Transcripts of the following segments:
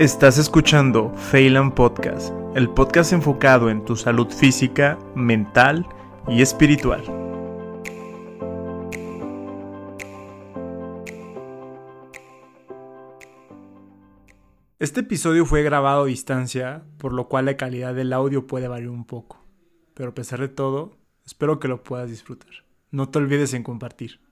Estás escuchando Phelan Podcast, el podcast enfocado en tu salud física, mental y espiritual. Este episodio fue grabado a distancia, por lo cual la calidad del audio puede variar un poco. Pero a pesar de todo, espero que lo puedas disfrutar. No te olvides en compartir.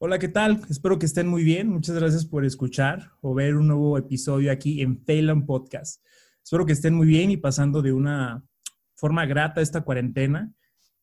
Hola, ¿qué tal? Espero que estén muy bien. Muchas gracias por escuchar o ver un nuevo episodio aquí en Phelan Podcast. Espero que estén muy bien y pasando de una forma grata esta cuarentena.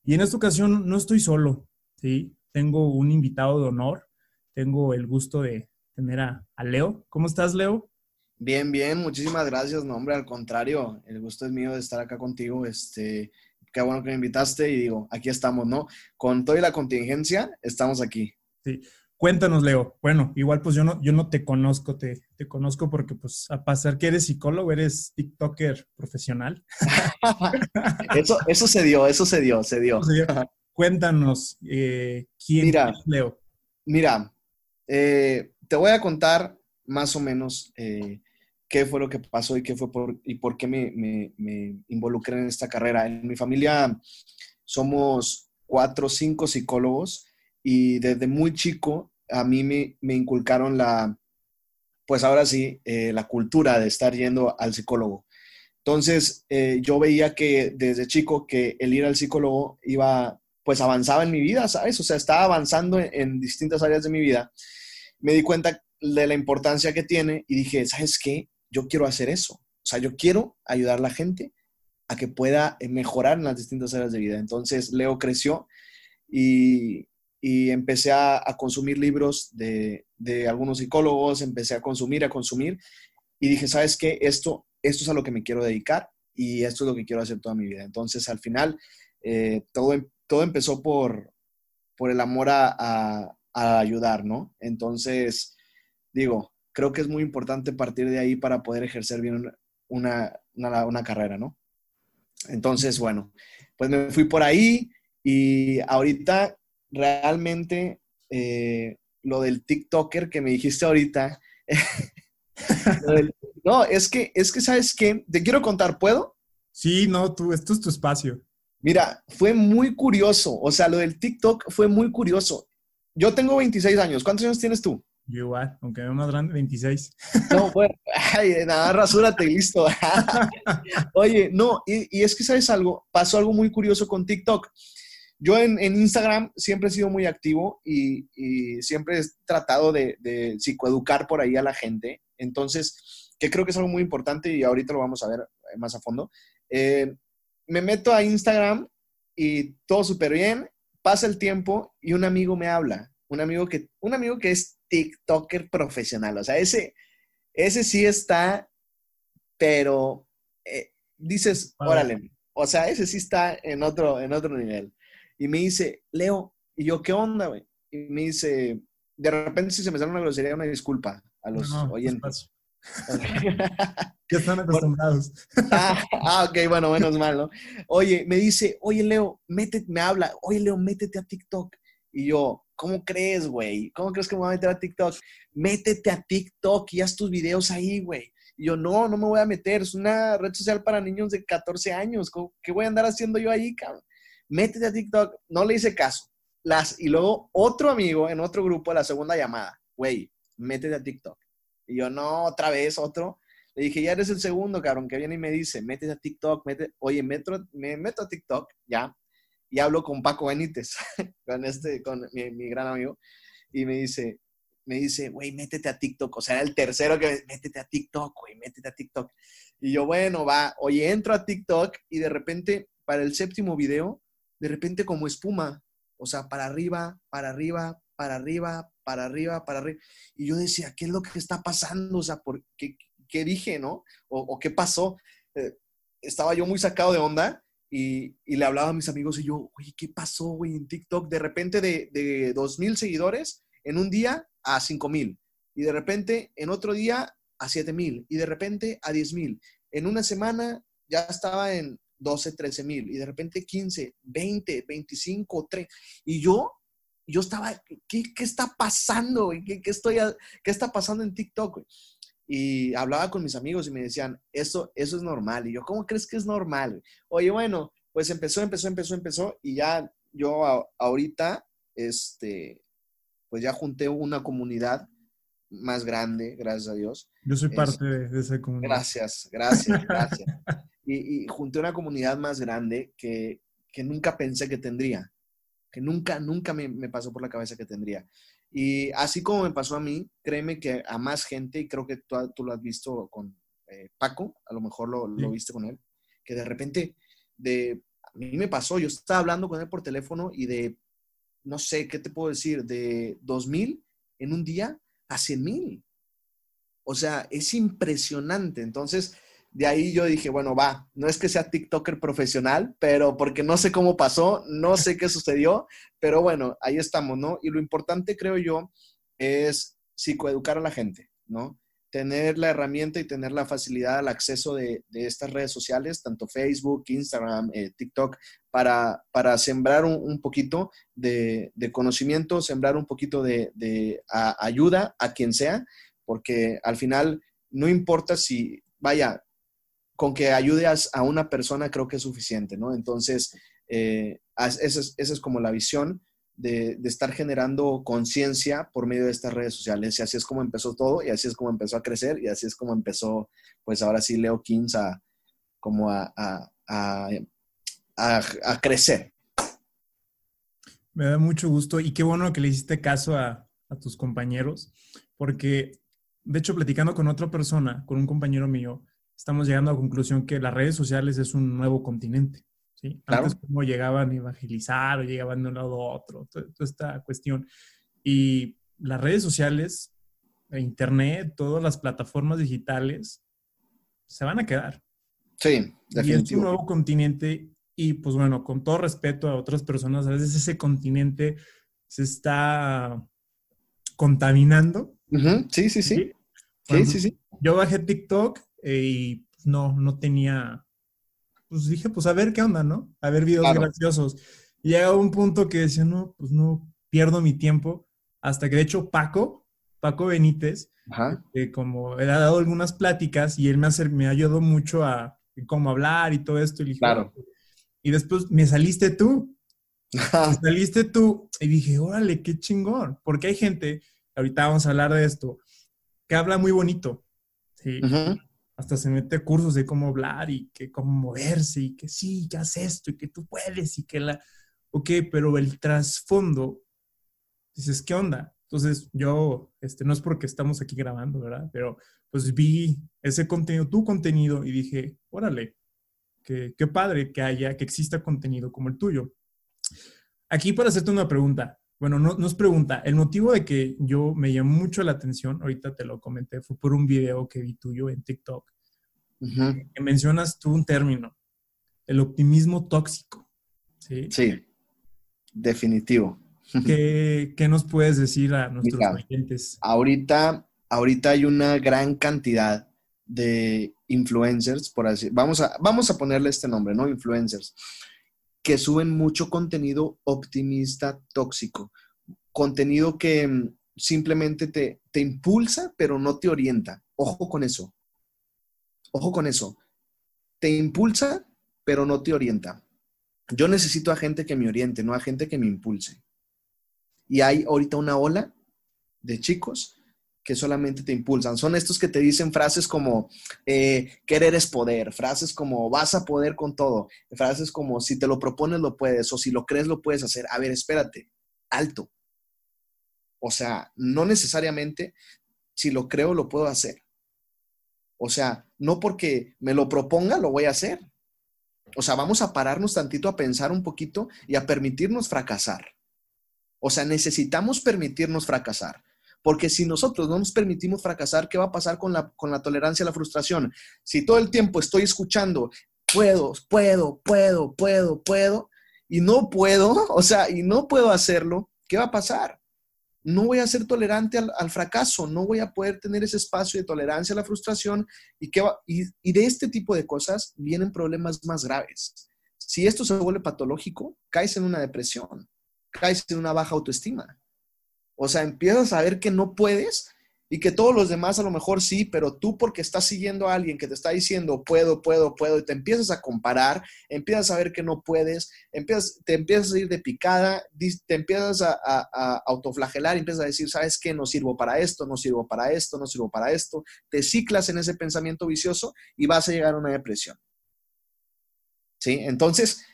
Y en esta ocasión no estoy solo, ¿sí? Tengo un invitado de honor. Tengo el gusto de tener a, Leo. ¿Cómo estás, Leo? Bien, bien. Muchísimas gracias. No, hombre, al contrario. El gusto es mío de estar acá contigo. Este, qué bueno que me invitaste y digo, aquí estamos, ¿no? Con toda la contingencia, estamos aquí. Sí. Cuéntanos, Leo. Bueno, igual pues yo no, yo no te conozco, te, te conozco porque pues a pasar que eres psicólogo, eres TikToker profesional. eso, eso se dio, eso se dio, se dio. Cuéntanos, eh, ¿quién mira, es Leo? Mira, eh, te voy a contar más o menos eh, qué fue lo que pasó y qué fue por, y por qué me, me, me involucré en esta carrera. En mi familia somos cuatro o cinco psicólogos y desde muy chico a mí me, me inculcaron la, pues ahora sí, eh, la cultura de estar yendo al psicólogo. Entonces, eh, yo veía que desde chico que el ir al psicólogo iba, pues avanzaba en mi vida, ¿sabes? O sea, estaba avanzando en, en distintas áreas de mi vida. Me di cuenta de la importancia que tiene y dije, ¿sabes qué? Yo quiero hacer eso. O sea, yo quiero ayudar a la gente a que pueda mejorar en las distintas áreas de vida. Entonces, Leo creció y, y empecé a, consumir libros de, algunos psicólogos, empecé a consumir, a consumir, y dije, ¿sabes qué? Esto, esto es a lo que me quiero dedicar y esto es lo que quiero hacer toda mi vida. Entonces, al final, eh, todo, em, todo empezó por, por el amor a, ayudar, ¿no? Entonces, digo, creo que es muy importante partir de ahí para poder ejercer bien una, una, una carrera, ¿no? Entonces, bueno, pues me fui por ahí y ahorita realmente eh, lo del TikToker que me dijiste ahorita. no, es que, es que, ¿sabes qué? Te quiero contar, ¿puedo? Sí, no, tú, esto es tu espacio. Mira, fue muy curioso. O sea, lo del TikTok fue muy curioso. Yo tengo 26 años. ¿Cuántos años tienes tú? Yo igual, aunque veo más grande, 26. No, bueno, ay, nada, rasúrate y listo. Oye, no, y, y, es que, ¿sabes algo? Pasó algo muy curioso con TikTok. Yo en, Instagram siempre he sido muy activo y, siempre he tratado de, psicoeducar por ahí a la gente. Entonces, que creo que es algo muy importante y ahorita lo vamos a ver eh, más a fondo. Eh, me meto a Instagram y todo súper bien, pasa el tiempo y un amigo me habla. Un amigo que, un amigo que es TikToker profesional. O sea, ese, ese sí está, pero eh, dices, órale, o sea, ese sí está en otro, en otro nivel y me dice, Leo, y yo, ¿qué onda, güey? Y me dice, de repente si se me sale una grosería, una disculpa a los oyentes. que están acostumbrados. ah, ah, ok, bueno, menos mal, ¿no? Oye, me dice, oye, Leo, métete, me habla, oye, Leo, métete a TikTok. Y yo, ¿cómo crees, güey? ¿Cómo crees que me voy a meter a TikTok? Métete a TikTok y haz tus videos ahí, güey. Y yo, no, no me voy a meter, es una red social para niños de 14 años. ¿Qué voy a andar haciendo yo ahí, cabrón? Métete a TikTok, no le hice caso. Las, y luego otro amigo en otro grupo, la segunda llamada, güey, métete a TikTok. Y yo, no, otra vez, otro. Le dije, ya eres el segundo, cabrón, que viene y me dice, métete a TikTok, métete, oye, metro, me meto a TikTok, ya, y hablo con Paco Benítez, con este, con mi, gran amigo, y me dice, me dice, güey, métete a TikTok, o sea, el tercero que, métete a TikTok, güey, métete a TikTok. Y yo, bueno, va, oye, entro a TikTok y de repente, para el séptimo video, de repente como espuma, o sea, para arriba, para arriba, para arriba, para arriba, para arriba. Y yo decía, ¿qué es lo que está pasando? O sea, ¿por qué, qué dije, no? O, qué pasó. Eh, estaba yo muy sacado de onda y, y, le hablaba a mis amigos y yo, oye, ¿qué pasó, güey, en TikTok? De repente de, de 2.000 seguidores en un día a 5.000. Y de repente en otro día a 7.000. Y de repente a 10.000. En una semana ya estaba en 12, 13 mil, y de repente 15, 20, 25, 3. Y yo, yo estaba, ¿qué, qué está pasando? ¿Qué, qué, estoy, ¿Qué está pasando en TikTok? y hablaba con mis amigos y me decían, eso, eso es normal. Y yo, ¿cómo crees que es normal? Oye, bueno, pues empezó, empezó, empezó, empezó y ya yo ahorita, este, pues ya junté una comunidad más grande, gracias a Dios. Yo soy parte de esa comunidad. Gracias, gracias, gracias. y, junté una comunidad más grande que, que, nunca pensé que tendría, que nunca, nunca me, me, pasó por la cabeza que tendría. Y así como me pasó a mí, créeme que a más gente, y creo que tú, tú lo has visto con eh, Paco, a lo mejor lo, lo, viste con él, que de repente, de, a mí me pasó, yo estaba hablando con él por teléfono y de, no sé, ¿qué te puedo decir? De 2000 en un día a 100 mil. O sea, es impresionante. Entonces, de ahí yo dije, bueno, va, no es que sea TikToker profesional, pero porque no sé cómo pasó, no sé qué sucedió, pero bueno, ahí estamos, ¿no? Y lo importante, creo yo, es psicoeducar a la gente, ¿no? Tener la herramienta y tener la facilidad al acceso de, estas redes sociales, tanto Facebook, Instagram, eh, TikTok, para, para sembrar un, poquito de, conocimiento, sembrar un poquito de, ayuda a quien sea, porque al final no importa si, vaya, con que ayudes a una persona creo que es suficiente, ¿no? Entonces, eh, esa, es, como la visión de, estar generando conciencia por medio de estas redes sociales. Y así es como empezó todo, y así es como empezó a crecer, y así es como empezó, pues ahora sí, Leo Kings a, como a, a, crecer. Me da mucho gusto y qué bueno que le hiciste caso a, a tus compañeros, porque de hecho, platicando con otra persona, con un compañero mío, estamos llegando a la conclusión que las redes sociales es un nuevo continente. ¿sí? Antes como llegaban a evangelizar o llegaban de un lado a otro, toda, esta cuestión. Y las redes sociales, Internet, todas las plataformas digitales se van a quedar. Sí, definitivamente. Y es un nuevo continente y pues bueno, con todo respeto a otras personas, a veces ese continente se está contaminando. sí, sí, sí. Sí, sí, sí. Yo bajé TikTok eh, y no, no tenía, pues dije, pues a ver qué onda, ¿no? A ver videos graciosos. Y llega un punto que decía, no, pues no pierdo mi tiempo, hasta que de hecho Paco, Paco Benítez, eh, como él ha dado algunas pláticas y él me, hace, me ayudó mucho a cómo hablar y todo esto. Y, claro. y después me saliste tú. me saliste tú. Y dije, órale, qué chingón. Porque hay gente, ahorita vamos a hablar de esto, que habla muy bonito. ¿sí? Hasta se mete cursos de cómo hablar y que cómo moverse y que sí, ya haces esto y que tú puedes y que la... Ok, pero el trasfondo, dices, ¿qué onda? Entonces yo, este, no es porque estamos aquí grabando, ¿verdad? Pero pues vi ese contenido, tu contenido y dije, órale, qué padre que haya, que exista contenido como el tuyo. Aquí para hacerte una pregunta, bueno, no, no es pregunta. El motivo de que yo me llamó mucho la atención, ahorita te lo comenté, fue por un video que vi tuyo en TikTok, que mencionas tú un término, el optimismo tóxico. Sí, sí definitivo. ¿Qué, ¿Qué, nos puedes decir a nuestros clientes? Ahorita, ahorita hay una gran cantidad de influencers, por así vamos a, vamos a ponerle este nombre, ¿no? Influencers que suben mucho contenido optimista tóxico, contenido que mm, simplemente te, te impulsa, pero no te orienta. Ojo con eso. Ojo con eso. Te impulsa, pero no te orienta. Yo necesito a gente que me oriente, no a gente que me impulse. Y hay ahorita una ola de chicos que solamente te impulsan. Son estos que te dicen frases como eh, querer es poder, frases como vas a poder con todo, frases como si te lo propones lo puedes o si lo crees lo puedes hacer. A ver, espérate, alto. O sea, no necesariamente si lo creo lo puedo hacer. O sea, no porque me lo proponga lo voy a hacer. O sea, vamos a pararnos tantito a pensar un poquito y a permitirnos fracasar. O sea, necesitamos permitirnos fracasar. Porque si nosotros no nos permitimos fracasar, ¿qué va a pasar con la, con la tolerancia a la frustración? Si todo el tiempo estoy escuchando, puedo, puedo, puedo, puedo, puedo, y no puedo, o sea, y no puedo hacerlo, ¿qué va a pasar? No voy a ser tolerante al, fracaso, no voy a poder tener ese espacio de tolerancia a la frustración y, y, y de este tipo de cosas vienen problemas más graves. Si esto se vuelve patológico, caes en una depresión, caes en una baja autoestima. O sea, empiezas a ver que no puedes y que todos los demás a lo mejor sí, pero tú porque estás siguiendo a alguien que te está diciendo puedo, puedo, puedo, y te empiezas a comparar, empiezas a ver que no puedes, empiezas, te empiezas a ir de picada, te empiezas a, a, autoflagelar, empiezas a decir, ¿sabes qué? No sirvo para esto, no sirvo para esto, no sirvo para esto, te ciclas en ese pensamiento vicioso y vas a llegar a una depresión. ¿Sí? Entonces,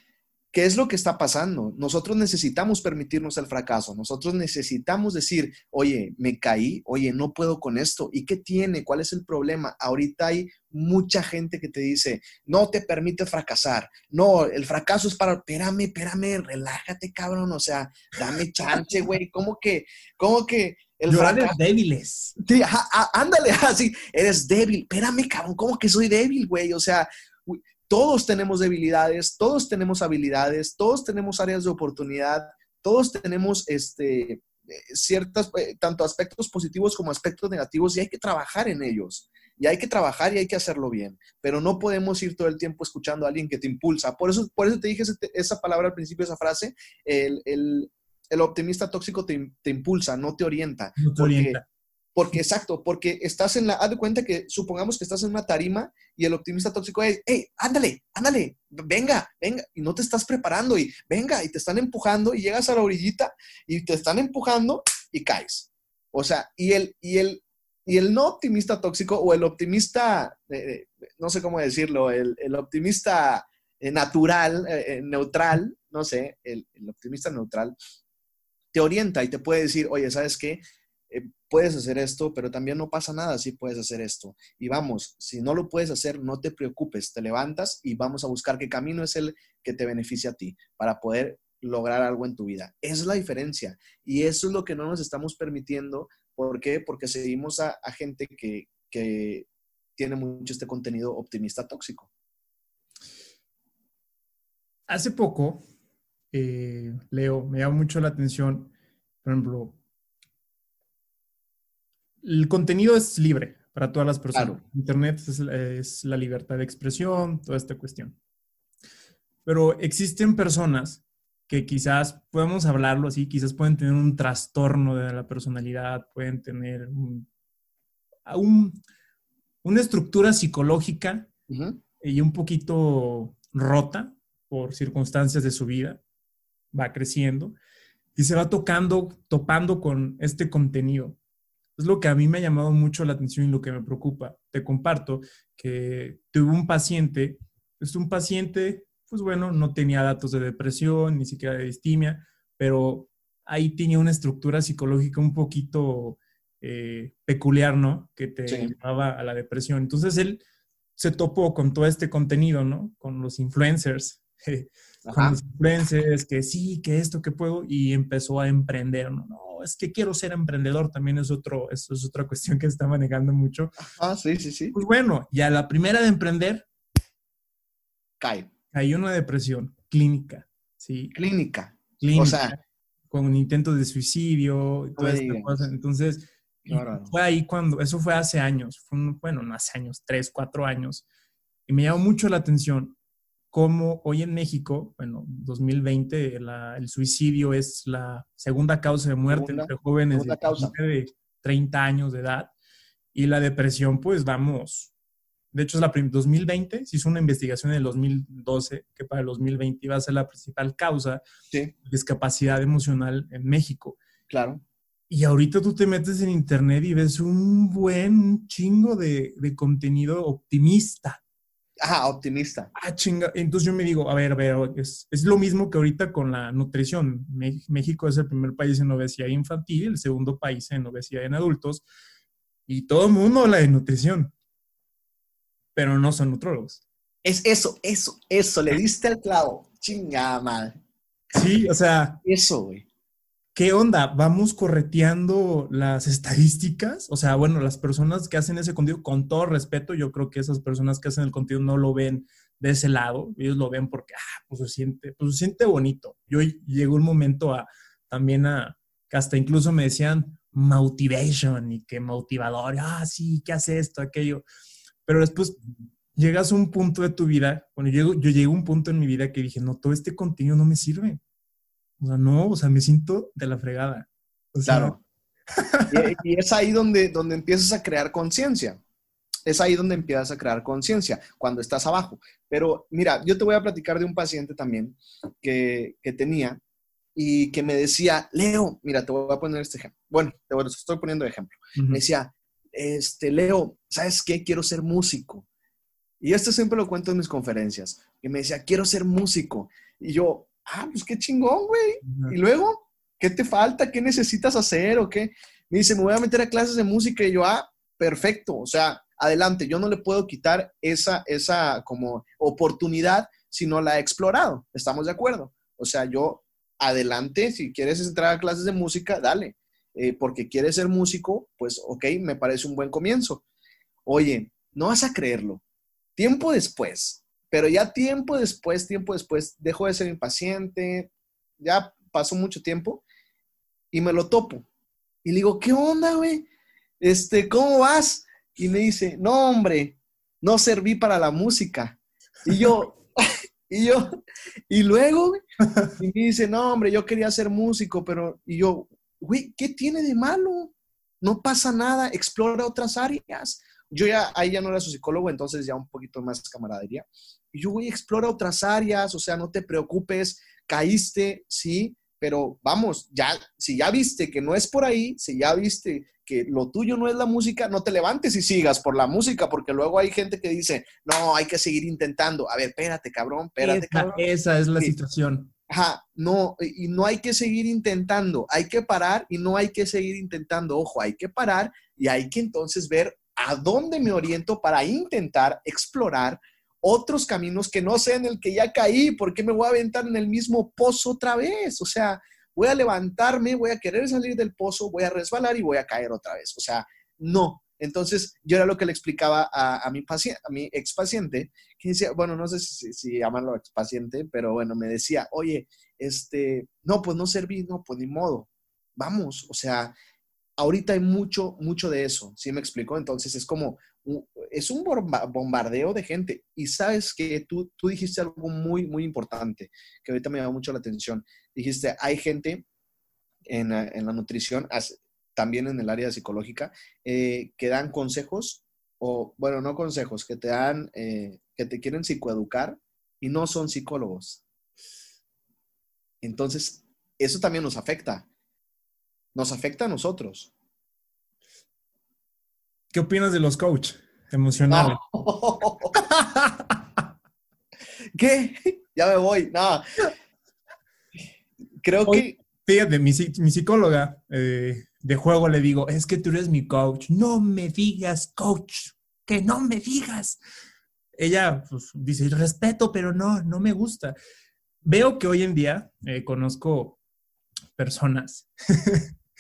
¿Qué es lo que está pasando? Nosotros necesitamos permitirnos el fracaso, nosotros necesitamos decir, oye, me caí, oye, no puedo con esto, ¿y qué tiene? ¿Cuál es el problema? Ahorita hay mucha gente que te dice, no te permite fracasar, no, el fracaso es para, espérame, espérame, relájate, cabrón, o sea, dame chance, güey, ¿cómo que, cómo que... El fracaso... débiles. Sí, ándale, así, eres débil, espérame, cabrón, ¿cómo que soy débil, güey? O sea, todos tenemos debilidades, todos tenemos habilidades, todos tenemos áreas de oportunidad, todos tenemos este, eh, ciertas, eh, tanto aspectos positivos como aspectos negativos y hay que trabajar en ellos. Y hay que trabajar y hay que hacerlo bien. Pero no podemos ir todo el tiempo escuchando a alguien que te impulsa. Por eso, por eso te dije esa palabra al principio, esa frase. El, optimista tóxico te, impulsa, no te orienta. No te orienta. Porque, exacto, porque estás en la, haz de cuenta que supongamos que estás en una tarima y el optimista tóxico es, hey, ándale, ándale, venga, venga, y no te estás preparando y venga, y te están empujando y llegas a la orillita y te están empujando y caes. O sea, y el, y el, y el no optimista tóxico o el optimista, eh, eh, no sé cómo decirlo, el, optimista eh, natural, neutral, no sé, el, el optimista neutral, te orienta y te puede decir, oye, ¿sabes qué? Puedes hacer esto, pero también no pasa nada si puedes hacer esto. Y vamos, si no lo puedes hacer, no te preocupes, te levantas y vamos a buscar qué camino es el que te beneficia a ti para poder lograr algo en tu vida. Es la diferencia. Y eso es lo que no nos estamos permitiendo. ¿Por qué? Porque seguimos a, gente que, tiene mucho este contenido optimista tóxico. Hace poco, eh, Leo, me llama mucho la atención, por ejemplo, el contenido es libre para todas las personas. Internet es, la libertad de expresión, toda esta cuestión. Pero existen personas que quizás podemos hablarlo así, quizás pueden tener un trastorno de la personalidad, pueden tener una estructura psicológica y un poquito rota por circunstancias de su vida, va creciendo y se va tocando, topando con este contenido. Es lo que a mí me ha llamado mucho la atención y lo que me preocupa. Te comparto que tuve un paciente, es un paciente, pues bueno, no tenía datos de depresión, ni siquiera de distimia, pero ahí tenía una estructura psicológica un poquito eh, peculiar, ¿no? Que te llevaba a la depresión. Entonces él se topó con todo este contenido, ¿no? Con los influencers, con los influencers, que sí, que esto, que puedo, y empezó a emprender, ¿no? Es que quiero ser emprendedor, también es, otro, eso es otra cuestión que está manejando mucho. Ah, sí, sí, sí. Pues bueno, ya la primera de emprender, cae. Hay una depresión clínica, ¿sí? Clínica. Clínica. O sea, con intentos de suicidio y toda esta cosa. Entonces, fue ahí cuando, eso fue hace años, fue bueno, no hace años, tres, cuatro años, y me llamó mucho la atención cómo hoy en México, bueno, 2020, el suicidio es la segunda causa de muerte entre jóvenes de, 30 años de edad y la depresión, pues vamos. De hecho, es la 2020, se hizo una investigación en el 2012 que para el 2020 iba a ser la principal causa de discapacidad emocional en México. Claro. Y ahorita tú te metes en internet y ves un buen chingo de, de contenido optimista Ajá, optimista. Ah, chinga. Entonces yo me digo, a ver, a ver, es, es, lo mismo que ahorita con la nutrición. México es el primer país en obesidad infantil, el segundo país en obesidad en adultos, y todo el mundo habla de nutrición, pero no son nutrólogos. Es eso, eso, eso, le diste el clavo. Chinga, mal. Sí, o sea. Eso, güey. ¿Qué onda? ¿Vamos correteando las estadísticas? O sea, bueno, las personas que hacen ese contenido, con todo respeto, yo creo que esas personas que hacen el contenido no lo ven de ese lado, ellos lo ven porque, ah, pues se siente, pues se siente bonito. Yo llegó un momento a, también a, que hasta incluso me decían motivation y que motivador, ah, sí, ¿qué hace esto, aquello? Pero después llegas a un punto de tu vida, bueno, yo, yo llegué a un punto en mi vida que dije, no, todo este contenido no me sirve o sea, no, o sea, me siento de la fregada. claro. y, es ahí donde, donde empiezas a crear conciencia. Es ahí donde empiezas a crear conciencia, cuando estás abajo. Pero mira, yo te voy a platicar de un paciente también que, que tenía y que me decía, Leo, mira, te voy a poner este ejemplo. Bueno, te estoy poniendo de ejemplo. Me decía, este, Leo, ¿sabes qué? Quiero ser músico. Y esto siempre lo cuento en mis conferencias. Y me decía, quiero ser músico. Y yo, ah, pues qué chingón, güey. Y luego, ¿qué te falta? ¿Qué necesitas hacer o qué? Me dice, me voy a meter a clases de música. Y yo, ah, perfecto. O sea, adelante. Yo no le puedo quitar esa, esa como oportunidad si no la he explorado. ¿Estamos de acuerdo? O sea, yo, adelante. Si quieres entrar a clases de música, dale. Eh, porque quieres ser músico, pues ok, me parece un buen comienzo. Oye, no vas a creerlo. Tiempo después, pero ya tiempo después, tiempo después, dejo de ser impaciente, ya pasó mucho tiempo y me lo topo. Y le digo, ¿qué onda, güey? Este, ¿cómo vas? Y me dice, no, hombre, no serví para la música. Y yo, y yo, y luego, y me dice, no, hombre, yo quería ser músico, pero, y yo, güey, ¿qué tiene de malo? No pasa nada, explora otras áreas. Yo ya, ahí ya no era su psicólogo, entonces ya un poquito más camaradería. Y yo, güey, explora otras áreas, o sea, no te preocupes, caíste, sí, pero vamos, ya, si ya viste que no es por ahí, si ya viste que lo tuyo no es la música, no te levantes y sigas por la música, porque luego hay gente que dice, no, hay que seguir intentando. A ver, espérate, cabrón, espérate, esa, cabrón. Esa es la situación. Ajá, no, y no hay que seguir intentando, hay que parar y no hay que seguir intentando, ojo, hay que parar y hay que entonces ver a dónde me oriento para intentar explorar otros caminos que no sean el que ya caí, porque me voy a aventar en el mismo pozo otra vez? O sea, voy a levantarme, voy a querer salir del pozo, voy a resbalar y voy a caer otra vez. O sea, no, entonces, yo era lo que le explicaba a, mi, paciente, a mi ex paciente, que decía, bueno, no sé si, si llamarlo ex paciente, pero bueno, me decía, oye, este, no, pues no serví, no, pues ni modo, vamos, o sea, ahorita hay mucho, mucho de eso, ¿sí me explicó? Entonces, es como, es un bombardeo de gente. Y sabes que tú, tú dijiste algo muy, muy importante, que ahorita me llamó mucho la atención. Dijiste, hay gente en, en la nutrición, también en el área psicológica, eh, que dan consejos, o bueno, no consejos, que te dan, eh, que te quieren psicoeducar y no son psicólogos. Entonces, eso también nos afecta. Nos afecta a nosotros. ¿Qué opinas de los coach emocionales? ¿Qué? Ya me voy. No. Creo que. Fíjate, mi, mi psicóloga eh, de juego le digo, es que tú eres mi coach. No me digas, coach, que no me digas. Ella pues, dice, respeto, pero no, no me gusta. Veo que hoy en día eh, conozco personas.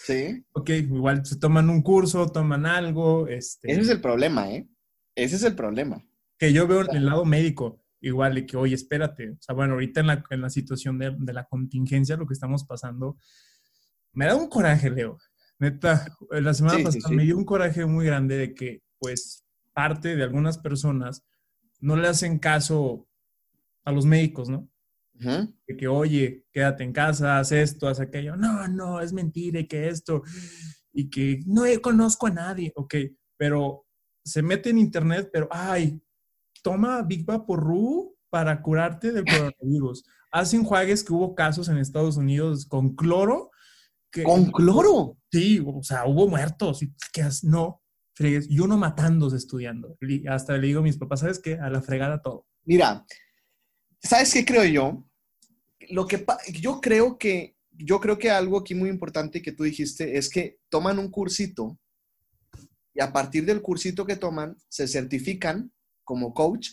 Sí. ok, igual se toman un curso, toman algo. Este, Ese es el problema, ¿eh? Ese es el problema. Que yo veo en el lado médico, igual, de que, oye, espérate. O sea, bueno, ahorita en la, en la situación de, de la contingencia, lo que estamos pasando, me da un coraje, Leo. Neta, la semana pasada me dio un coraje muy grande de que, pues, parte de algunas personas no le hacen caso a los médicos, ¿no? De que, oye, quédate en casa, haz esto, haz aquello. No, no, es mentira y que esto. Y que no conozco a nadie. Ok, pero se mete en internet, pero, ay, toma Big Vaporru para curarte del coronavirus. Hacen enjuagues que hubo casos en Estados Unidos con cloro ¿Con cloro? Sí, o sea, hubo muertos. Y que no, fregues, y uno matándose estudiando. hasta le digo a mis papás, ¿sabes qué? A la fregada todo. Mira, ¿sabes qué creo yo? Lo que yo creo que yo creo que algo aquí muy importante que tú dijiste es que toman un cursito y a partir del cursito que toman se certifican como coach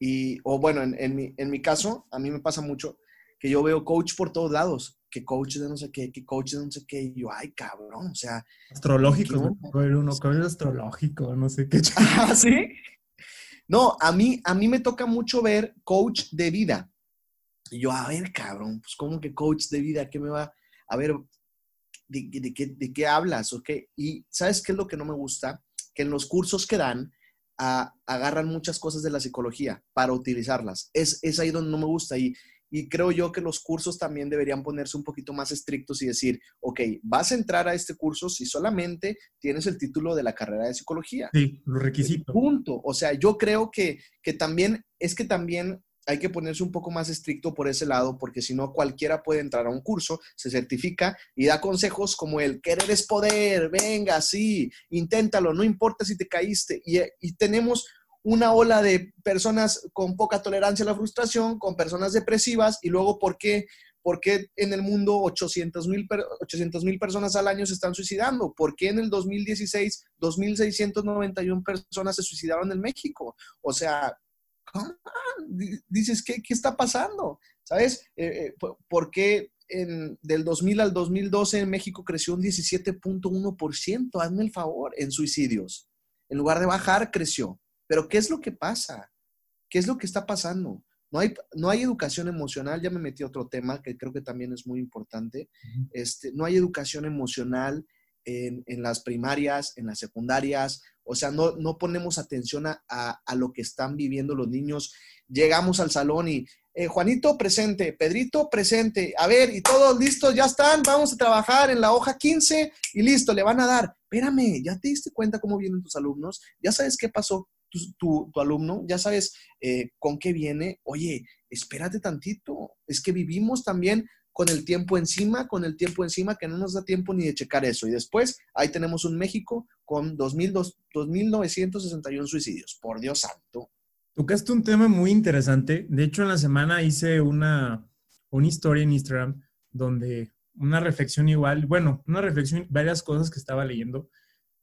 y o bueno en, mi, en mi caso a mí me pasa mucho que yo veo coach por todos lados que coach de no sé qué, que coach de no sé qué. Y yo, ay, cabrón, o sea. Astrológico, uno, coach astrológico, no sé qué. ¿Ah, sí? No, a mí, a mí me toca mucho ver coach de vida. Y yo, a ver, cabrón, pues, ¿cómo que coach de vida? ¿Qué me va? A ver, ¿de, de, qué, de qué hablas? ¿O qué? Y ¿sabes qué es lo que no me gusta? Que en los cursos que dan, agarran muchas cosas de la psicología para utilizarlas. Es, es ahí donde no me gusta. Y, y creo yo que los cursos también deberían ponerse un poquito más estrictos y decir, ok, vas a entrar a este curso si solamente tienes el título de la carrera de psicología. Sí, los requisitos. Punto. O sea, yo creo que, que también, es que también hay que ponerse un poco más estricto por ese lado, porque si no, cualquiera puede entrar a un curso, se certifica y da consejos como el querer es poder, venga, sí, inténtalo, no importa si te caíste. Y, y tenemos una ola de personas con poca tolerancia a la frustración, con personas depresivas, y luego, ¿por qué? Porque en el mundo 800 mil personas al año se están suicidando? ¿Por qué en el 2016 2.691 personas se suicidaron en México? O sea, dices, ¿qué, ¿qué, está pasando? ¿Sabes? Eh, eh, ¿Por qué en, del 2000 al 2012 en México creció un 17.1%? Hazme el favor, en suicidios. En lugar de bajar, creció. Pero ¿qué es lo que pasa? ¿Qué es lo que está pasando? No hay, no hay educación emocional, ya me metí a otro tema que creo que también es muy importante. este, no hay educación emocional en, en, las primarias, en las secundarias, o sea, no, no ponemos atención a, a, lo que están viviendo los niños. Llegamos al salón y, eh, Juanito presente, Pedrito presente, a ver, y todos listos, ya están, vamos a trabajar en la hoja 15 y listo, le van a dar. Espérame, ¿ya te diste cuenta cómo vienen tus alumnos? ¿Ya sabes qué pasó tu, tu, alumno? ¿Ya sabes eh, con qué viene? Oye, espérate tantito, es que vivimos también con el tiempo encima, con el tiempo encima, que no nos da tiempo ni de checar eso. Y después, ahí tenemos un México con 2.961 suicidios. Por Dios santo. Tocaste un tema muy interesante. De hecho, en la semana hice una, una historia en Instagram donde una reflexión igual, bueno, una reflexión, varias cosas que estaba leyendo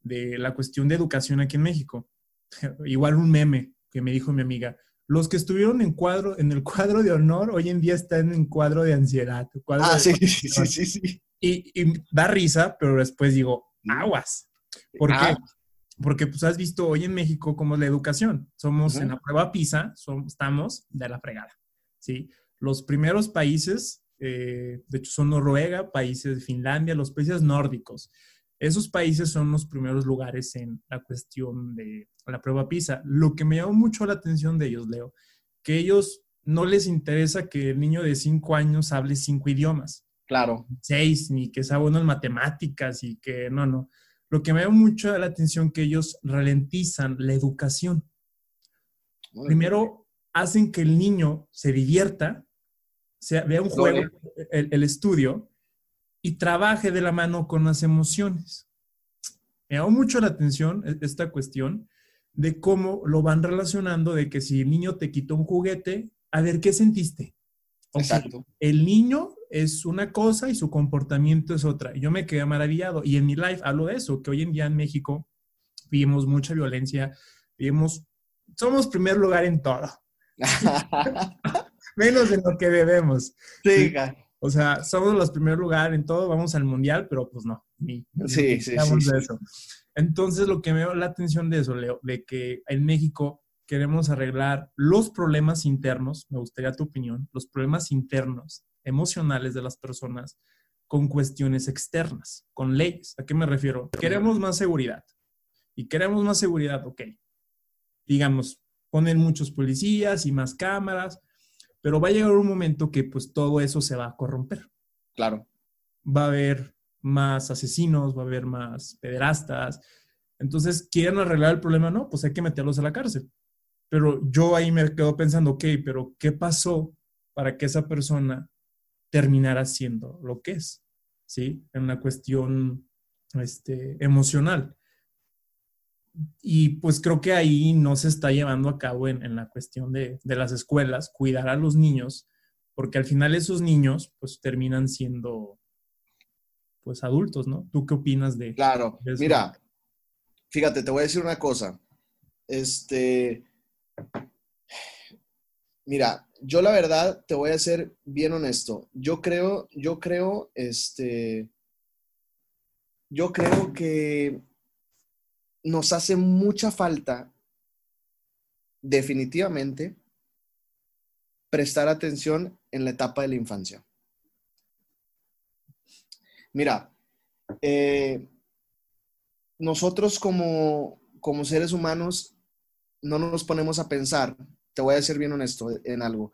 de la cuestión de educación aquí en México. igual un meme que me dijo mi amiga, los que estuvieron en cuadro, en el cuadro de honor, hoy en día están en cuadro de ansiedad. ah, sí, sí, sí, sí, Y, da risa, pero después digo, aguas. ¿Por qué? Ah. Porque pues has visto hoy en México cómo es la educación. Somos en la prueba PISA, somos, estamos de la fregada. ¿sí? Los primeros países, eh, de hecho son Noruega, países de Finlandia, los países nórdicos. Esos países son los primeros lugares en la cuestión de la prueba PISA. Lo que me llamó mucho la atención de ellos, Leo, que ellos no les interesa que el niño de cinco años hable cinco idiomas. Claro. Seis, ni que sea bueno en matemáticas y que no, no. Lo que me llama mucho la atención que ellos ralentizan la educación. Primero, hacen que el niño se divierta, sea, vea un juego, el, el estudio, y trabaje de la mano con las emociones. Me llamó mucho la atención e, esta cuestión de cómo lo van relacionando de que si el niño te quitó un juguete, a ver, ¿qué sentiste? Exacto. El niño es una cosa y su comportamiento es otra. Yo me quedé maravillado y en mi live hablo de eso, que hoy en día en México vivimos mucha violencia, vivimos, somos primer lugar en todo. Menos de lo que debemos. Sí, o sea, somos los primeros lugares en todo, vamos al mundial, pero pues no, ni. Sí, sí, sí, eso. Entonces, lo que me dio la atención de eso, Leo, de que en México queremos arreglar los problemas internos, me gustaría tu opinión, los problemas internos, emocionales de las personas con cuestiones externas, con leyes. ¿A qué me refiero? Queremos más seguridad. Y queremos más seguridad, ok. Digamos, ponen muchos policías y más cámaras, pero va a llegar un momento que pues todo eso se va a corromper. Claro. Va a haber más asesinos, va a haber más pederastas. Entonces, ¿quieren arreglar el problema? No, pues hay que meterlos a la cárcel. Pero yo ahí me quedo pensando, ok, pero ¿qué pasó para que esa persona terminara siendo lo que es? ¿Sí? En una cuestión este, emocional. Y pues creo que ahí no se está llevando a cabo en, la cuestión de, las escuelas, cuidar a los niños, porque al final esos niños pues terminan siendo pues adultos, ¿no? ¿Tú qué opinas de Claro, mira, fíjate, te voy a decir una cosa. Este, mira, yo la verdad te voy a ser bien honesto. Yo creo, yo creo, este, yo creo que nos hace mucha falta, definitivamente, prestar atención en la etapa de la infancia. Mira, eh, nosotros como, como seres humanos no nos ponemos a pensar, te voy a decir bien honesto en algo,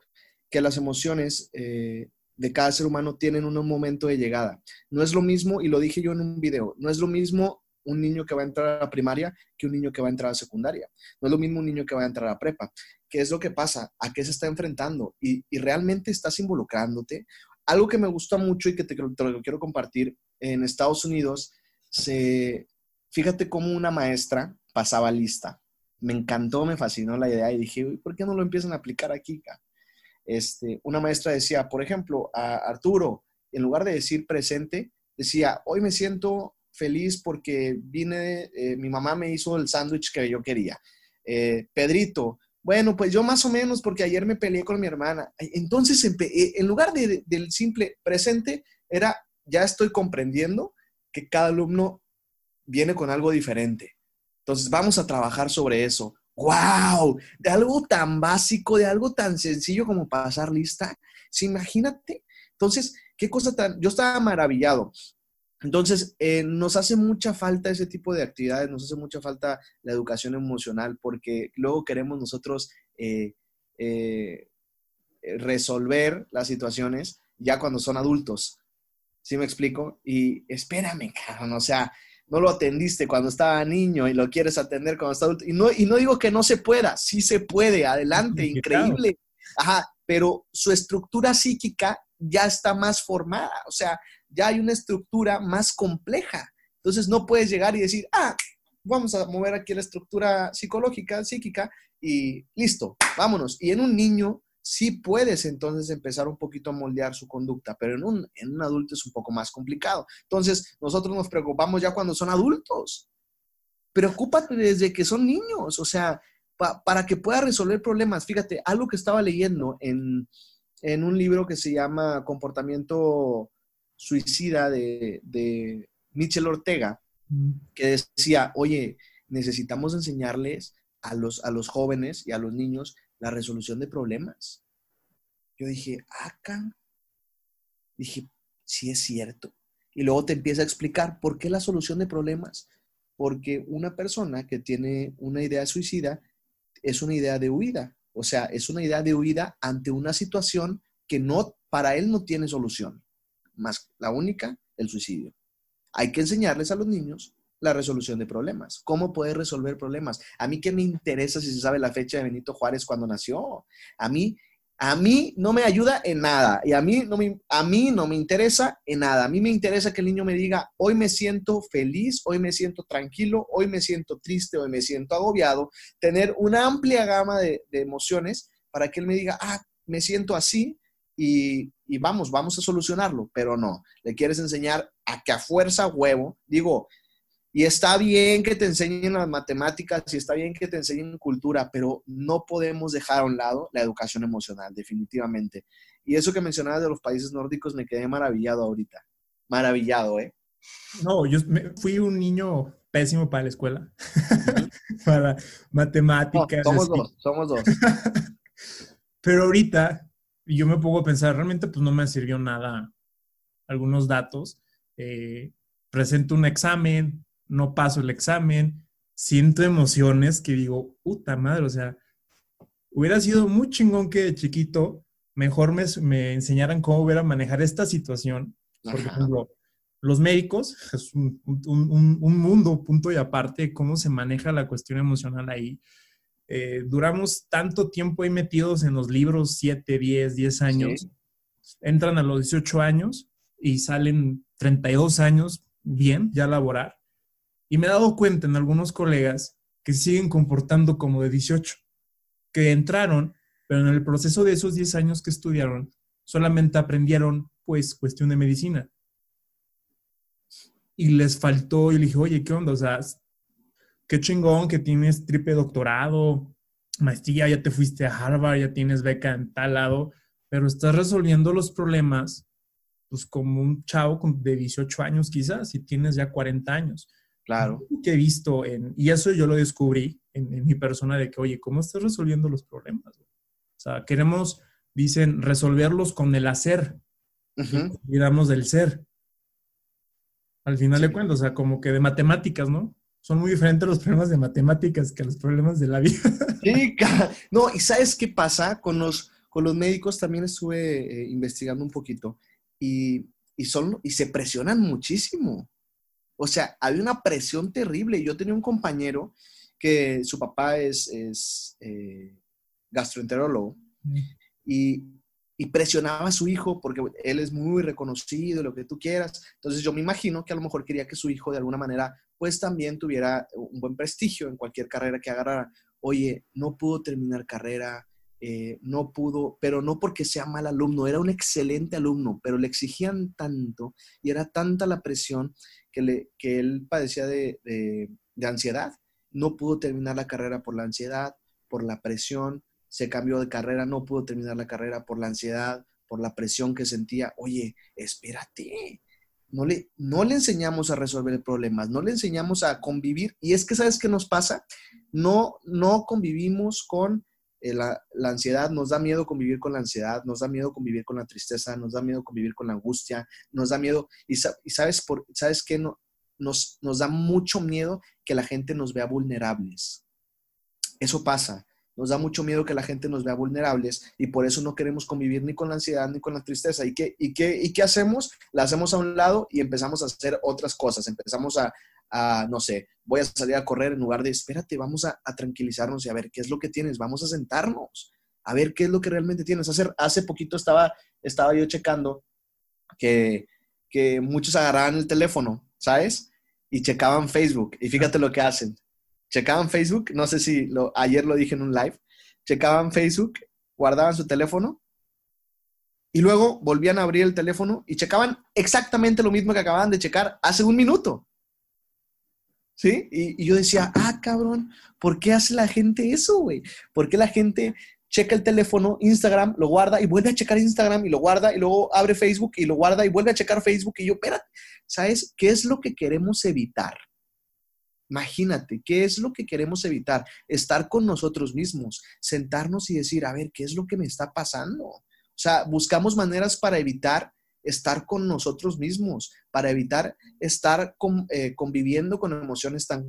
que las emociones eh, de cada ser humano tienen un momento de llegada. No es lo mismo, y lo dije yo en un video, no es lo mismo un niño que va a entrar a la primaria que un niño que va a entrar a secundaria. No es lo mismo un niño que va a entrar a prepa. ¿Qué es lo que pasa? ¿A qué se está enfrentando? Y, realmente estás involucrándote. Algo que me gusta mucho y que te, te lo quiero compartir, en Estados Unidos, se, fíjate cómo una maestra pasaba lista me encantó, me fascinó la idea y dije, ¿por qué no lo empiezan a aplicar aquí? Este, una maestra decía, por ejemplo, a Arturo, en lugar de decir presente, decía, hoy me siento feliz porque vine, eh, mi mamá me hizo el sándwich que yo quería. Eh, Pedrito, bueno, pues yo más o menos porque ayer me peleé con mi hermana. Entonces, eh, en lugar del simple presente, era, ya estoy comprendiendo que cada alumno viene con algo diferente. Entonces, vamos a trabajar sobre eso. ¡Wow! De algo tan básico, de algo tan sencillo como pasar lista. ¿Sí, imagínate. Entonces, qué cosa tan... Yo estaba maravillado. Entonces, eh, nos hace mucha falta ese tipo de actividades, nos hace mucha falta la educación emocional, porque luego queremos nosotros eh, eh, resolver las situaciones ya cuando son adultos. ¿Sí me explico? Y espérame, cabrón, o sea, no lo atendiste cuando estaba niño y lo quieres atender cuando está adulto. Y no, y no digo que no se pueda, sí se puede, adelante, increíble. Ajá, pero su estructura psíquica ya está más formada, o sea, ya hay una estructura más compleja. Entonces no puedes llegar y decir, ah, vamos a mover aquí la estructura psicológica, psíquica y listo, vámonos. Y en un niño sí puedes entonces empezar un poquito a moldear su conducta, pero en un, en un adulto es un poco más complicado. Entonces, nosotros nos preocupamos ya cuando son adultos. Preocúpate desde que son niños, o sea, para que pueda resolver problemas. Fíjate, algo que estaba leyendo en, en un libro que se llama Comportamiento Suicida de, de Michel Ortega, que decía, oye, necesitamos enseñarles a los, a los jóvenes y a los niños la resolución de problemas. Yo dije, acá. Dije, sí es cierto. Y luego te empieza a explicar por qué la solución de problemas. Porque una persona que tiene una idea suicida es una idea de huida. O sea, es una idea de huida ante una situación que no, para él no tiene solución. Más la única, el suicidio. Hay que enseñarles a los niños la resolución de problemas. ¿Cómo puedes resolver problemas? A mí qué me interesa si se sabe la fecha de Benito Juárez cuando nació. A mí, a mí no me ayuda en nada y a mí no me, a mí no me interesa en nada. A mí me interesa que el niño me diga, hoy me siento feliz, hoy me siento tranquilo, hoy me siento triste, hoy me siento agobiado. Tener una amplia gama de, emociones para que él me diga, ah, me siento así, y, y, vamos, vamos a solucionarlo, pero no, le quieres enseñar a que a fuerza huevo, digo, y está bien que te enseñen las matemáticas y está bien que te enseñen cultura, pero no podemos dejar a un lado la educación emocional, definitivamente. Y eso que mencionabas de los países nórdicos me quedé maravillado ahorita. Maravillado, ¿eh? No, yo fui un niño pésimo para la escuela, para matemáticas. somos dos, somos dos. pero ahorita yo me pongo a pensar, realmente pues no me sirvió nada algunos datos. Eh, presento un examen, no paso el examen, siento emociones que digo, puta madre, o sea, hubiera sido muy chingón que de chiquito mejor me, me enseñaran cómo hubiera manejar esta situación. Por ejemplo, los médicos es un, mundo, punto y aparte, cómo se maneja la cuestión emocional ahí. Eh, duramos tanto tiempo ahí metidos en los libros, 7, 10, 10 años. Entran a los 18 años y salen 32 años bien, ya laborar. Y me he dado cuenta en algunos colegas que siguen comportando como de 18, que entraron, pero en el proceso de esos 10 años que estudiaron, solamente aprendieron, pues, cuestión de medicina. Y les faltó, y le dije, oye, ¿qué onda? O sea, qué chingón que tienes triple doctorado, maestría, ya te fuiste a Harvard, ya tienes beca en tal lado, pero estás resolviendo los problemas, pues, como un chavo de 18 años quizás, y tienes ya 40 años. Claro. Que he visto, en, y eso yo lo descubrí en, mi persona de que, oye, ¿cómo estás resolviendo los problemas? O sea, queremos, dicen, resolverlos con el hacer. Uh del ser. Al final de cuentas, o sea, como que de matemáticas, ¿no? Son muy diferentes los problemas de matemáticas que los problemas de la vida. Sí, no, y ¿sabes qué pasa con los, con los médicos también estuve eh, investigando un poquito y, y, son, y se presionan muchísimo. O sea, hay una presión terrible. Yo tenía un compañero que su papá es, es eh, gastroenterólogo y, y, presionaba a su hijo porque él es muy reconocido, lo que tú quieras. Entonces yo me imagino que a lo mejor quería que su hijo de alguna manera pues también tuviera un buen prestigio en cualquier carrera que agarrara. Oye, no pudo terminar carrera, eh, no pudo, pero no porque sea mal alumno, era un excelente alumno, pero le exigían tanto y era tanta la presión que, le, que él padecía de, de ansiedad. No pudo terminar la carrera por la ansiedad, por la presión, se cambió de carrera, no pudo terminar la carrera por la ansiedad, por la presión que sentía. Oye, espérate, no le, no le enseñamos a resolver problemas, no le enseñamos a convivir. Y es que, ¿sabes qué nos pasa? No, no convivimos con eh, la, ansiedad, nos da miedo convivir con la ansiedad, nos da miedo convivir con la tristeza, nos da miedo convivir con la angustia, nos da miedo. Y, sabes, por, ¿sabes qué? No, nos, nos da mucho miedo que la gente nos vea vulnerables. Eso pasa. Nos da mucho miedo que la gente nos vea vulnerables y por eso no queremos convivir ni con la ansiedad ni con la tristeza. ¿Y qué, y qué, y qué hacemos? La hacemos a un lado y empezamos a hacer otras cosas. Empezamos a, no sé, voy a salir a correr en lugar de, espérate, vamos a, tranquilizarnos y a ver qué es lo que tienes. Vamos a sentarnos, a ver qué es lo que realmente tienes. Hace, hace poquito estaba, estaba yo checando que, que muchos agarraban el teléfono, ¿sabes? Y checaban Facebook. Y fíjate lo que hacen checaban Facebook, no sé si ayer lo dije en un live, checaban Facebook, guardaban su teléfono y luego volvían a abrir el teléfono y checaban exactamente lo mismo que acababan de checar hace un minuto. ¿Sí? Y, yo decía, ah, cabrón, ¿por qué hace la gente eso, güey? ¿Por qué la gente checa el teléfono, Instagram, lo guarda y vuelve a checar Instagram y lo guarda y luego abre Facebook y lo guarda y vuelve a checar Facebook y yo, espérate, ¿sabes qué es lo que queremos evitar? Imagínate, ¿qué es lo que queremos evitar? Estar con nosotros mismos, sentarnos y decir, a ver, ¿qué es lo que me está pasando? O sea, buscamos maneras para evitar estar con nosotros mismos, para evitar estar eh, conviviendo con emociones tan,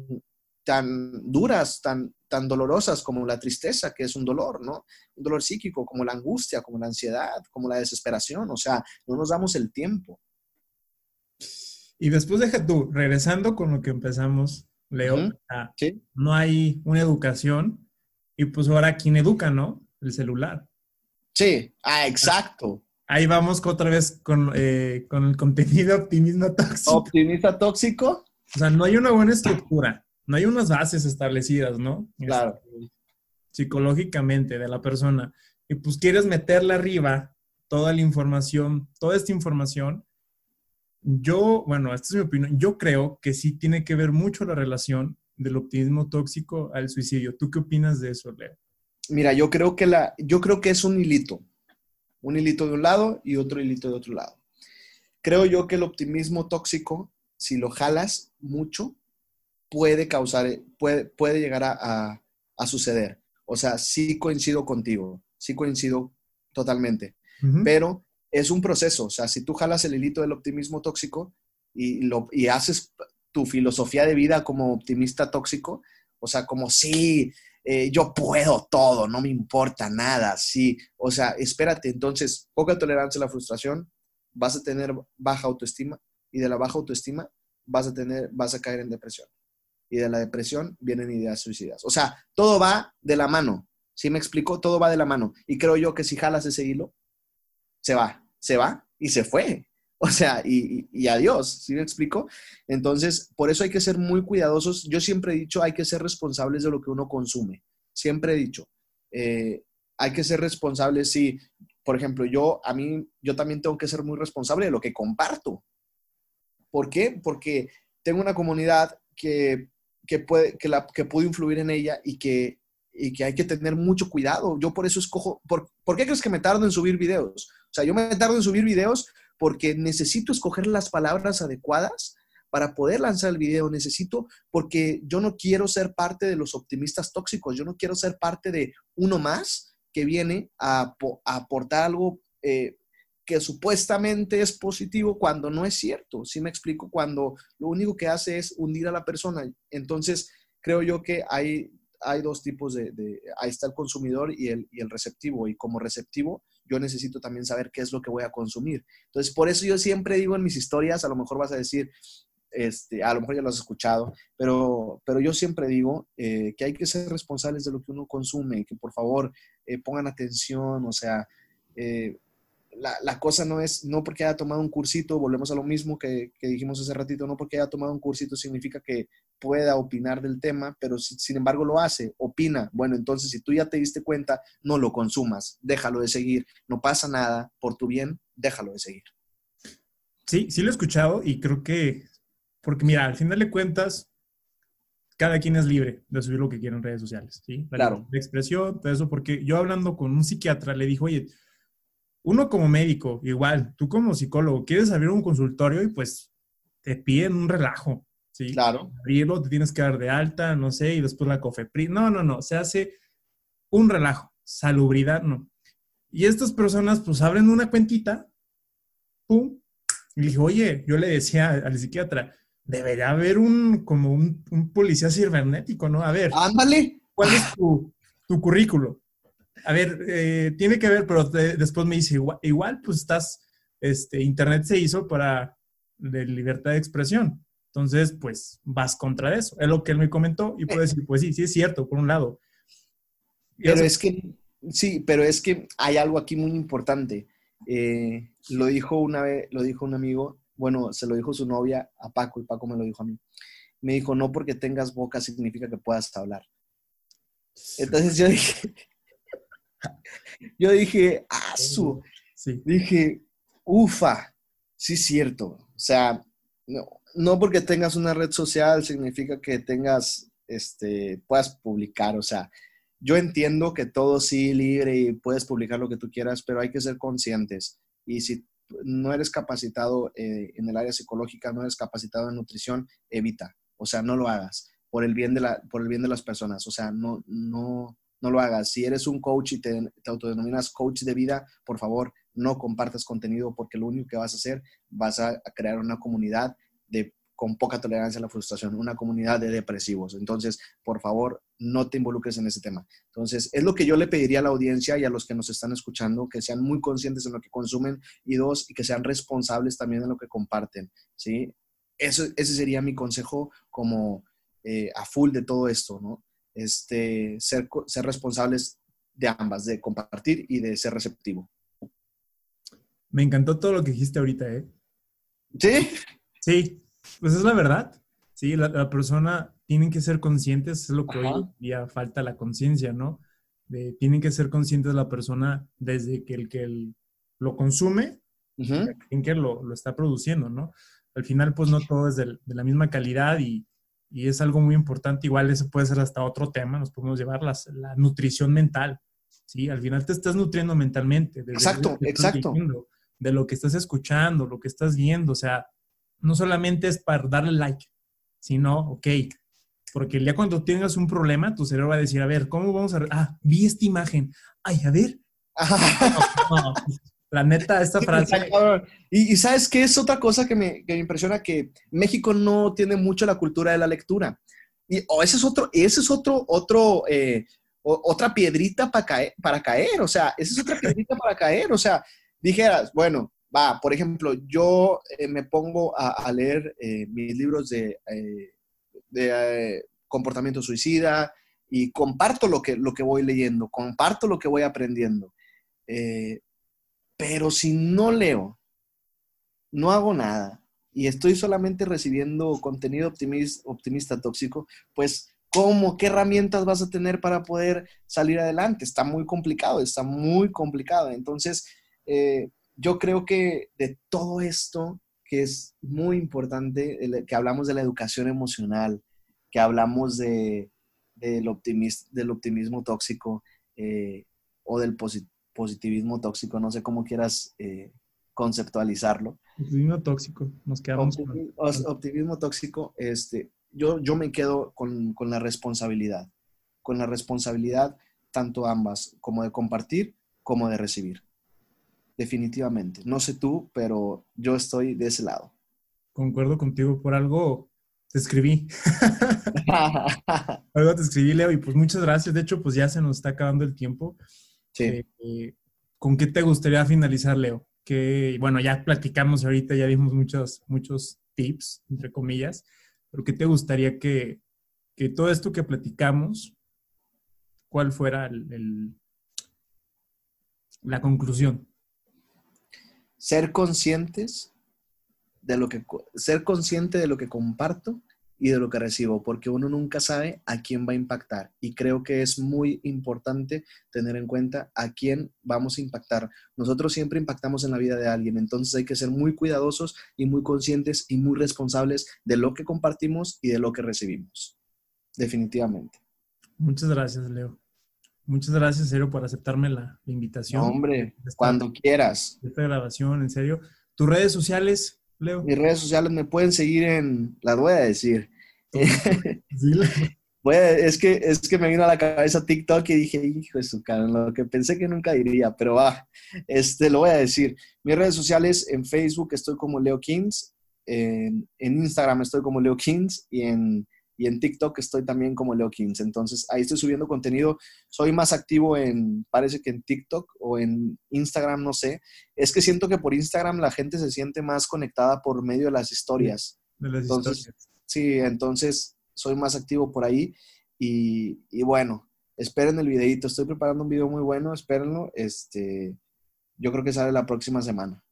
tan duras, tan, tan dolorosas como la tristeza, que es un dolor, ¿no? Un dolor psíquico, como la angustia, como la ansiedad, como la desesperación. O sea, no nos damos el tiempo. Y después deja tú, regresando con lo que empezamos, Leo. No hay una educación y pues ahora quién educa, ¿no? El celular. Sí, ah, exacto. Ahí vamos otra vez con, eh, con el contenido optimismo tóxico. Optimista tóxico. O sea, no hay una buena estructura, no hay unas bases establecidas, ¿no? Claro. Este, psicológicamente de la persona. Y pues quieres meterle arriba toda la información, toda esta información yo, bueno, esta es mi opinión, yo creo que sí tiene que ver mucho la relación del optimismo tóxico al suicidio. ¿Tú qué opinas de eso, Leo? Mira, yo creo que la, yo creo que es un hilito, un hilito de un lado y otro hilito de otro lado. Creo yo que el optimismo tóxico, si lo jalas mucho, puede causar, puede, puede llegar a, a, suceder. O sea, sí coincido contigo, sí coincido totalmente. Pero es un proceso. O sea, si tú jalas el hilito del optimismo tóxico y, lo, y haces tu filosofía de vida como optimista tóxico, o sea, como sí, eh, yo puedo todo, no me importa nada, sí. O sea, espérate, entonces, poca tolerancia a la frustración, vas a tener baja autoestima y de la baja autoestima vas a tener, vas a caer en depresión. Y de la depresión vienen ideas suicidas. O sea, todo va de la mano. ¿Sí me explico? Todo va de la mano. Y creo yo que si jalas ese hilo, se va se va y se fue. O sea, y, adiós, ¿sí me explico? Entonces, por eso hay que ser muy cuidadosos. Yo siempre he dicho, hay que ser responsables de lo que uno consume. Siempre he dicho, eh, hay que ser responsables si, por ejemplo, yo, a mí, yo también tengo que ser muy responsable de lo que comparto. ¿Por qué? Porque tengo una comunidad que, puede, que, la, que influir en ella y que, y que hay que tener mucho cuidado. Yo por eso escojo, ¿por, ¿por qué crees que me tardo en subir videos? O sea, yo me tardo en subir videos porque necesito escoger las palabras adecuadas para poder lanzar el video. Necesito, porque yo no quiero ser parte de los optimistas tóxicos, yo no quiero ser parte de uno más que viene a, aportar algo eh, que supuestamente es positivo cuando no es cierto. ¿Sí me explico? Cuando lo único que hace es hundir a la persona. Entonces, creo yo que hay, hay dos tipos de, ahí está el consumidor y el, y el receptivo. Y como receptivo, yo necesito también saber qué es lo que voy a consumir. Entonces, por eso yo siempre digo en mis historias, a lo mejor vas a decir, este, a lo mejor ya lo has escuchado, pero, pero yo siempre digo eh, que hay que ser responsables de lo que uno consume, que por favor eh, pongan atención, o sea, eh, la, cosa no es, no porque haya tomado un cursito, volvemos a lo mismo que, dijimos hace ratito, no porque haya tomado un cursito significa que pueda opinar del tema, pero sin embargo lo hace, opina. Bueno, entonces si tú ya te diste cuenta, no lo consumas, déjalo de seguir, no pasa nada, por tu bien, déjalo de seguir. Sí, sí lo he escuchado y creo que, porque mira, al final de cuentas, cada quien es libre de subir lo que quiera en redes sociales, ¿sí? claro. De expresión, todo eso, porque yo hablando con un psiquiatra le dijo, oye, uno como médico, igual, tú como psicólogo, quieres abrir un consultorio y pues te piden un relajo, ¿sí? Claro. Abrirlo, te tienes que dar de alta, no sé, y después la COFEPRI. No, no, no, se hace un relajo, salubridad, no. Y estas personas pues abren una cuentita, pum, y le dije, oye, yo le decía al psiquiatra, debería haber un, como un, policía cibernético, ¿no? A ver. Ándale. ¿Cuál es tu, tu currículo? A ver, eh, tiene que ver, pero después me dice, igual, pues estás, este, Internet se hizo para de libertad de expresión. Entonces, pues vas contra eso. Es lo que él me comentó y puedo decir, pues sí, sí es cierto, por un lado. Pero es que, sí, pero es que hay algo aquí muy importante. Eh, lo dijo una vez, lo dijo un amigo, bueno, se lo dijo su novia a Paco y Paco me lo dijo a mí. Me dijo, no porque tengas boca significa que puedas hablar. Entonces yo dije, yo dije, ah, su. Dije, ufa, sí es cierto. O sea, no, porque tengas una red social significa que tengas, este, puedas publicar. O sea, yo entiendo que todo sí libre y puedes publicar lo que tú quieras, pero hay que ser conscientes. Y si no eres capacitado eh, en el área psicológica, no eres capacitado en nutrición, evita. O sea, no lo hagas por el bien de, la, por el bien de las personas. O sea, no, no, no lo hagas. Si eres un coach y te, autodenominas coach de vida, por favor, no compartas contenido porque lo único que vas a hacer, vas a, crear una comunidad de con poca tolerancia a la frustración, una comunidad de depresivos. Entonces, por favor, no te involucres en ese tema. Entonces, es lo que yo le pediría a la audiencia y a los que nos están escuchando, que sean muy conscientes en lo que consumen y dos, y que sean responsables también en lo que comparten, ¿sí? Eso, ese sería mi consejo como eh, a full de todo esto, ¿no? este, ser, ser responsables de ambas, de compartir y de ser receptivo. Me encantó todo lo que dijiste ahorita, ¿eh? Sí. Sí, pues es la verdad. Sí, la, persona tiene que ser conscientes, es lo que hoy día falta la conciencia, ¿no? De, tienen que ser conscientes la persona desde que el que lo consume, en que lo, lo, está produciendo, ¿no? Al final, pues no todo es de la misma calidad y, y es algo muy importante. Igual eso puede ser hasta otro tema, nos podemos llevar la nutrición mental. ¿sí? Al final te estás nutriendo mentalmente. exacto, exacto. de lo que estás escuchando, lo que estás viendo. O sea, no solamente es para darle like, sino, ok, porque el día cuando tengas un problema, tu cerebro va a decir, a ver, ¿cómo vamos a...? Ah, vi esta imagen. Ay, a ver. La neta, esta frase. Y, sabes qué es otra cosa que me, impresiona, que México no tiene mucho la cultura de la lectura. Y o ese es otro, ese es otro, otro, eh, otra piedrita para caer, para caer. O sea, esa es otra piedrita para caer. O sea, dijeras, bueno, va, por ejemplo, yo eh, me pongo a, leer eh, mis libros de, de comportamiento suicida y comparto lo que, lo que voy leyendo, comparto lo que voy aprendiendo. Pero si no leo, no hago nada y estoy solamente recibiendo contenido optimista, tóxico, pues ¿cómo? ¿Qué herramientas vas a tener para poder salir adelante? Está muy complicado, está muy complicado. Entonces, eh, yo creo que de todo esto, que es muy importante, que hablamos de la educación emocional, que hablamos de, del, del optimismo tóxico eh, o del positivismo tóxico, no sé cómo quieras eh, conceptualizarlo. Optimismo tóxico, nos quedamos optimismo, optimismo tóxico, este, yo, yo me quedo con, con, la responsabilidad, con la responsabilidad tanto ambas, como de compartir como de recibir. Definitivamente. No sé tú, pero yo estoy de ese lado. Concuerdo contigo por algo. te escribí. Algo te escribí, Leo, y pues muchas gracias. De hecho, pues ya se nos está acabando el tiempo. Sí. Eh, ¿Con qué te gustaría finalizar, Leo? Que, bueno, ya platicamos ahorita, ya dimos muchos, muchos tips, entre comillas, pero ¿qué te gustaría que, que todo esto que platicamos, cuál fuera el, el, la conclusión? Ser conscientes de lo que, ser consciente de lo que comparto y de lo que recibo, porque uno nunca sabe a quién va a impactar. Y creo que es muy importante tener en cuenta a quién vamos a impactar. Nosotros siempre impactamos en la vida de alguien, entonces hay que ser muy cuidadosos y muy conscientes y muy responsables de lo que compartimos y de lo que recibimos. Definitivamente. Muchas gracias, Leo. Muchas gracias, serio, por aceptarme la, la invitación. No, hombre, esta, cuando quieras. Esta grabación, en serio. ¿Tus redes sociales, Leo? Mis redes sociales me pueden seguir en, las voy a decir. es, que, es que me vino a la cabeza TikTok y dije, hijo de su cara, lo que pensé que nunca diría, pero va, este, lo voy a decir. Mis redes sociales, en Facebook estoy como Leo Kings, en, en Instagram estoy como Leo Kings y en, y en TikTok estoy también como Leo Kings. Entonces ahí estoy subiendo contenido. Soy más activo en, parece que en TikTok o en Instagram, no sé. Es que siento que por Instagram la gente se siente más conectada por medio de las historias. De las entonces, historias. Sí, entonces soy más activo por ahí. Y, y, bueno, esperen el videito. Estoy preparando un video muy bueno, espérenlo. Este, yo creo que sale la próxima semana.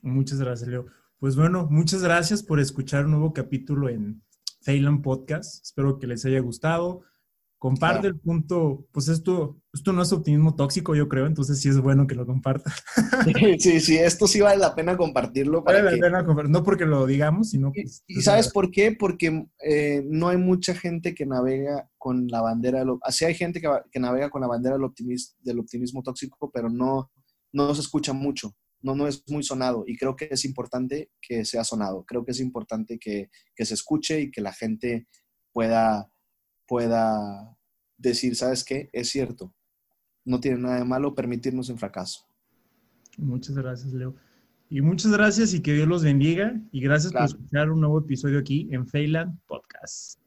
Muchas gracias, Leo. Pues bueno, muchas gracias por escuchar un nuevo capítulo en Phelan Podcast. Espero que les haya gustado. Comparte el punto, pues esto, esto no es optimismo tóxico, yo creo, entonces sí es bueno que lo compartan. Sí, sí, sí, esto sí vale la pena compartirlo. Vale la pena compartir, no porque lo digamos, sino Y, pues, y ¿sabes por qué? Porque eh, no hay mucha gente que navega con la bandera, del, así hay gente que, que navega con la bandera del, optimis, del optimismo tóxico, pero no, no se escucha mucho no, no es muy sonado y creo que es importante que sea sonado. Creo que es importante que, que se escuche y que la gente pueda, pueda decir, ¿sabes qué? Es cierto. No tiene nada de malo permitirnos en fracaso. Muchas gracias, Leo. Y muchas gracias y que Dios los bendiga. Y gracias Claro. por escuchar un nuevo episodio aquí en Feyland Podcast.